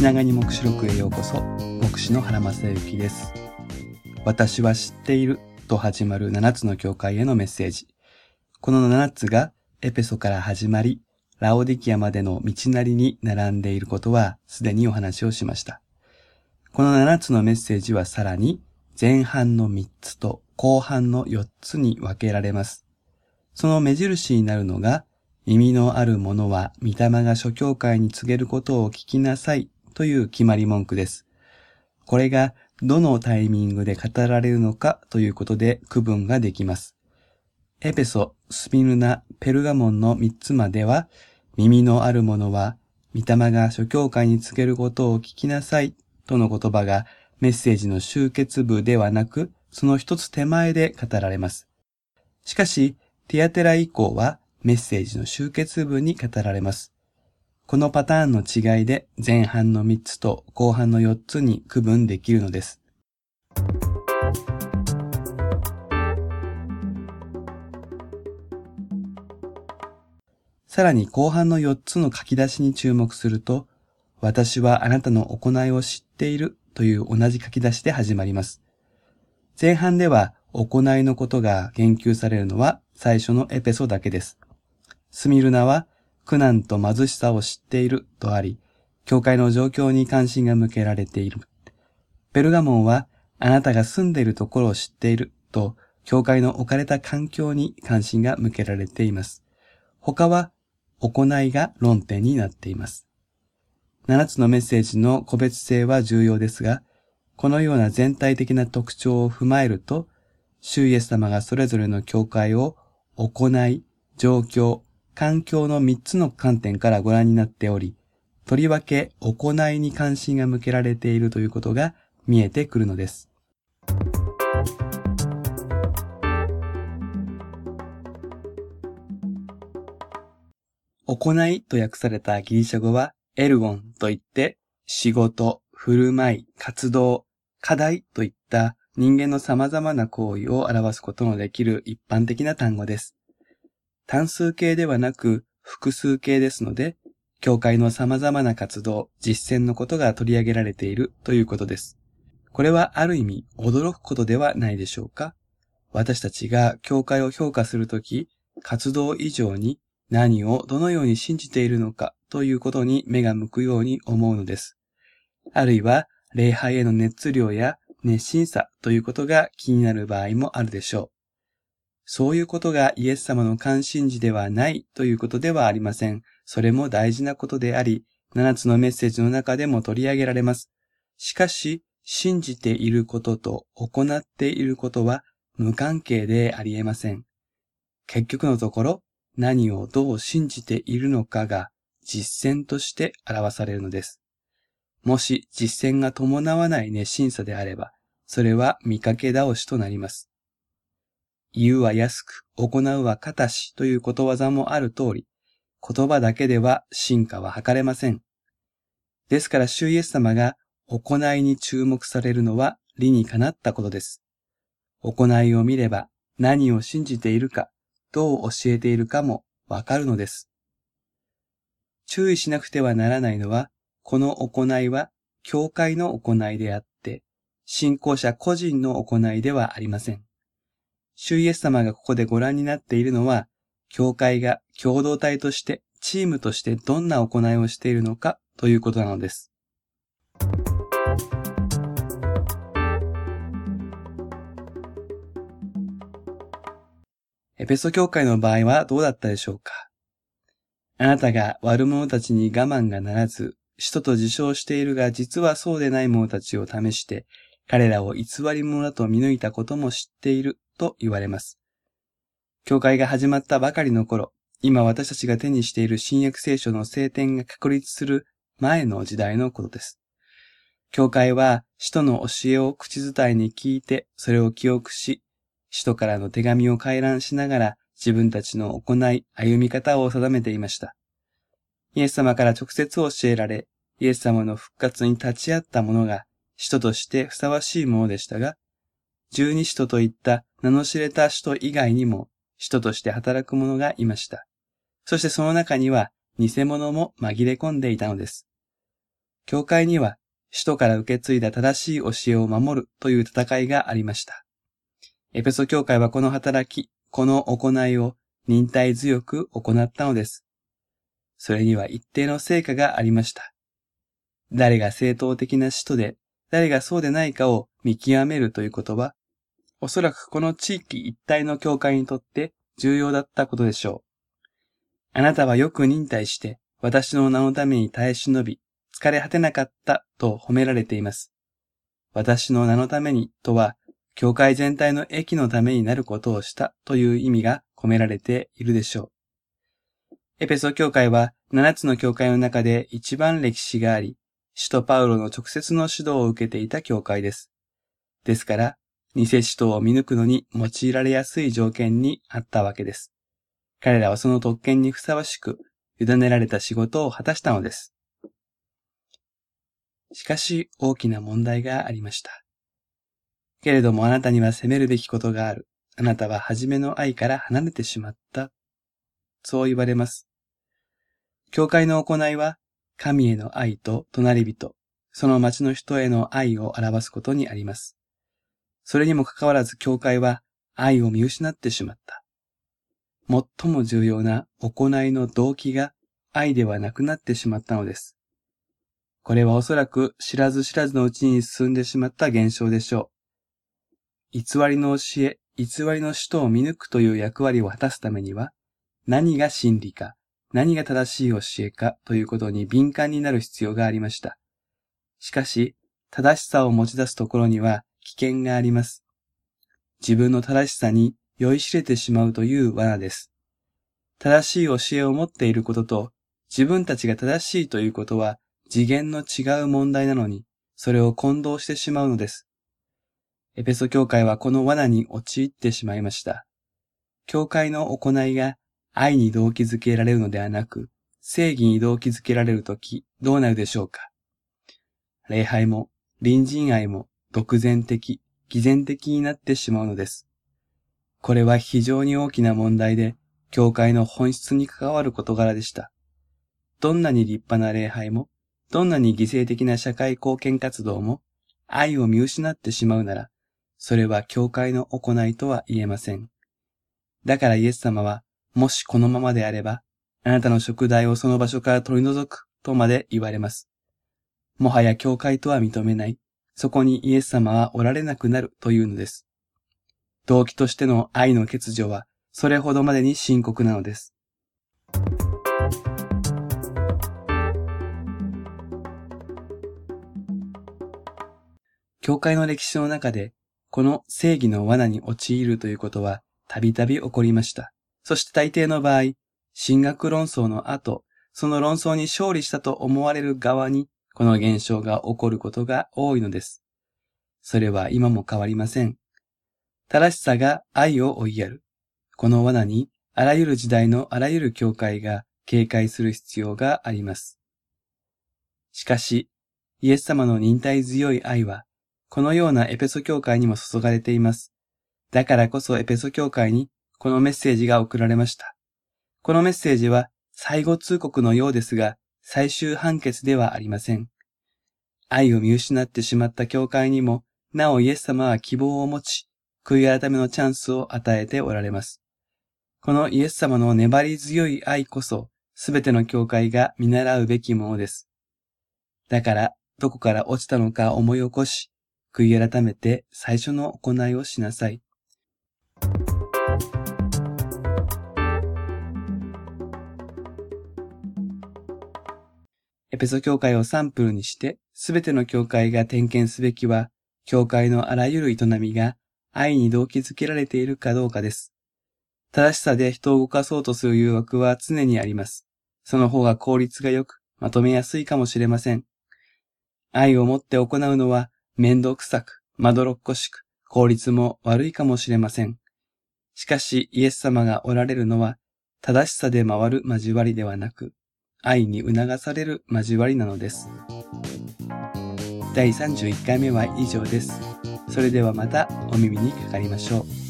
気長に目視録へようこそ。目視の原正幸です。私は知っていると始まる7つの教会へのメッセージ。この7つがエペソから始まりラオディキアまでの道なりに並んでいることはすでにお話をしました。この7つのメッセージはさらに前半の3つと後半の4つに分けられます。その目印になるのが耳のある者は御霊が諸教会に告げることを聞きなさいという決まり文句です。これがどのタイミングで語られるのかということで区分ができます。エペソ、スピルナ、ペルガモンの3つまでは、耳のある者は、御霊が諸教会に告げることを聞きなさいとの言葉がメッセージの終結部ではなく、その一つ手前で語られます。しかし、ティアテラ以降はメッセージの終結部に語られます。このパターンの違いで前半の3つと後半の4つに区分できるのです。さらに後半の4つの書き出しに注目すると、私はあなたの行いを知っているという同じ書き出しで始まります。前半では行いのことが言及されるのは最初のエペソだけです。スミルナは苦難と貧しさを知っているとあり、教会の状況に関心が向けられている。ペルガモンはあなたが住んでいるところを知っていると、教会の置かれた環境に関心が向けられています。他は行いが論点になっています。7つのメッセージの個別性は重要ですが、このような全体的な特徴を踏まえると、主イエス様がそれぞれの教会を行い、状況、環境の3つの観点からご覧になっており、とりわけ行いに関心が向けられているということが見えてくるのです。行いと訳されたギリシャ語はエルゴンといって仕事、振る舞い、活動、課題といった人間の様々な行為を表すことのできる一般的な単語です。単数形ではなく複数形ですので、教会の様々な活動、実践のことが取り上げられているということです。これはある意味驚くことではないでしょうか？私たちが教会を評価するとき、活動以上に何をどのように信じているのかということに目が向くように思うのです。あるいは礼拝への熱量や熱心さということが気になる場合もあるでしょう。そういうことがイエス様の関心事ではないということではありません。それも大事なことであり、7つのメッセージの中でも取り上げられます。しかし、信じていることと行っていることは無関係であり得ません。結局のところ、何をどう信じているのかが実践として表されるのです。もし実践が伴わない熱心さであれば、それは見かけ倒しとなります。言うは安く、行うは形しということわざもある通り、言葉だけでは進化は図れません。ですから、主イエス様が行いに注目されるのは理にかなったことです。行いを見れば何を信じているか、どう教えているかもわかるのです。注意しなくてはならないのは、この行いは教会の行いであって、信仰者個人の行いではありません。主イエス様がここでご覧になっているのは、教会が共同体として、チームとしてどんな行いをしているのかということなのです。エペソ教会の場合はどうだったでしょうか？あなたが悪者たちに我慢がならず、使徒と自称しているが実はそうでない者たちを試して、彼らを偽り者だと見抜いたことも知っていると言われます。教会が始まったばかりの頃、今私たちが手にしている新約聖書の聖典が確立する前の時代のことです。教会は使徒の教えを口伝えに聞いて、それを記憶し、使徒からの手紙を回覧しながら自分たちの行い、歩み方を定めていました。イエス様から直接教えられ、イエス様の復活に立ち会った者が使徒としてふさわしいものでしたが、十二使徒といった名の知れた使徒以外にも使徒として働く者がいました。そしてその中には偽物も紛れ込んでいたのです。教会には使徒から受け継いだ正しい教えを守るという戦いがありました。エペソ教会はこの働き、この行いを忍耐強く行ったのです。それには一定の成果がありました。誰が正当的な使徒で、誰がそうでないかを見極めるということは、おそらくこの地域一帯の教会にとって重要だったことでしょう。あなたはよく忍耐して、私の名のために耐え忍び、疲れ果てなかったと褒められています。私の名のためにとは、教会全体の益のためになることをしたという意味が込められているでしょう。エペソ教会は7つの教会の中で一番歴史があり、使徒パウロの直接の指導を受けていた教会です。ですから、偽使徒を見抜くのに用いられやすい条件にあったわけです。彼らはその特権にふさわしく、委ねられた仕事を果たしたのです。しかし、大きな問題がありました。けれどもあなたには責めるべきことがある。あなたは初めの愛から離れてしまった。そう言われます。教会の行いは、神への愛と隣人、その町の人への愛を表すことにあります。それにもかかわらず教会は愛を見失ってしまった。最も重要な行いの動機が愛ではなくなってしまったのです。これはおそらく知らず知らずのうちに進んでしまった現象でしょう。偽りの教え、偽りの使徒を見抜くという役割を果たすためには、何が真理か、何が正しい教えかということに敏感になる必要がありました。しかし、正しさを持ち出すところには危険があります。自分の正しさに酔いしれてしまうという罠です。正しい教えを持っていることと、自分たちが正しいということは次元の違う問題なのに、それを混同してしまうのです。エペソ教会はこの罠に陥ってしまいました。教会の行いが愛に動機づけられるのではなく、正義に動機づけられるとき、どうなるでしょうか？礼拝も、隣人愛も、独善的、偽善的になってしまうのです。これは非常に大きな問題で、教会の本質に関わる事柄でした。どんなに立派な礼拝も、どんなに犠牲的な社会貢献活動も、愛を見失ってしまうなら、それは教会の行いとは言えません。だからイエス様は、もしこのままであれば、あなたの食材をその場所から取り除くとまで言われます。もはや教会とは認めない。そこにイエス様はおられなくなるというのです。動機としての愛の欠如は、それほどまでに深刻なのです。教会の歴史の中でこの正義の罠に陥るということはたびたび起こりました。そして大抵の場合、神学論争の後、その論争に勝利したと思われる側に、この現象が起こることが多いのです。それは今も変わりません。正しさが愛を追いやる。この罠に、あらゆる時代のあらゆる教会が警戒する必要があります。しかし、イエス様の忍耐強い愛は、このようなエペソ教会にも注がれています。だからこそエペソ教会にこのメッセージが送られました。このメッセージは最後通告のようですが、最終判決ではありません。愛を見失ってしまった教会にも、なおイエス様は希望を持ち、悔い改めのチャンスを与えておられます。このイエス様の粘り強い愛こそ、すべての教会が見習うべきものです。だから、どこから落ちたのか思い起こし、悔い改めて最初の行いをしなさい。エペソ教会をサンプルにして、すべての教会が点検すべきは、教会のあらゆる営みが愛に動機づけられているかどうかです。正しさで人を動かそうとする誘惑は常にあります。その方が効率が良く、まとめやすいかもしれません。愛をもって行うのは面倒くさく、まどろっこしく、効率も悪いかもしれません。しかし、イエス様がおられるのは、正しさで回る交わりではなく、愛に促される交わりなのです。第31回目は以上です。それではまたお耳にかかりましょう。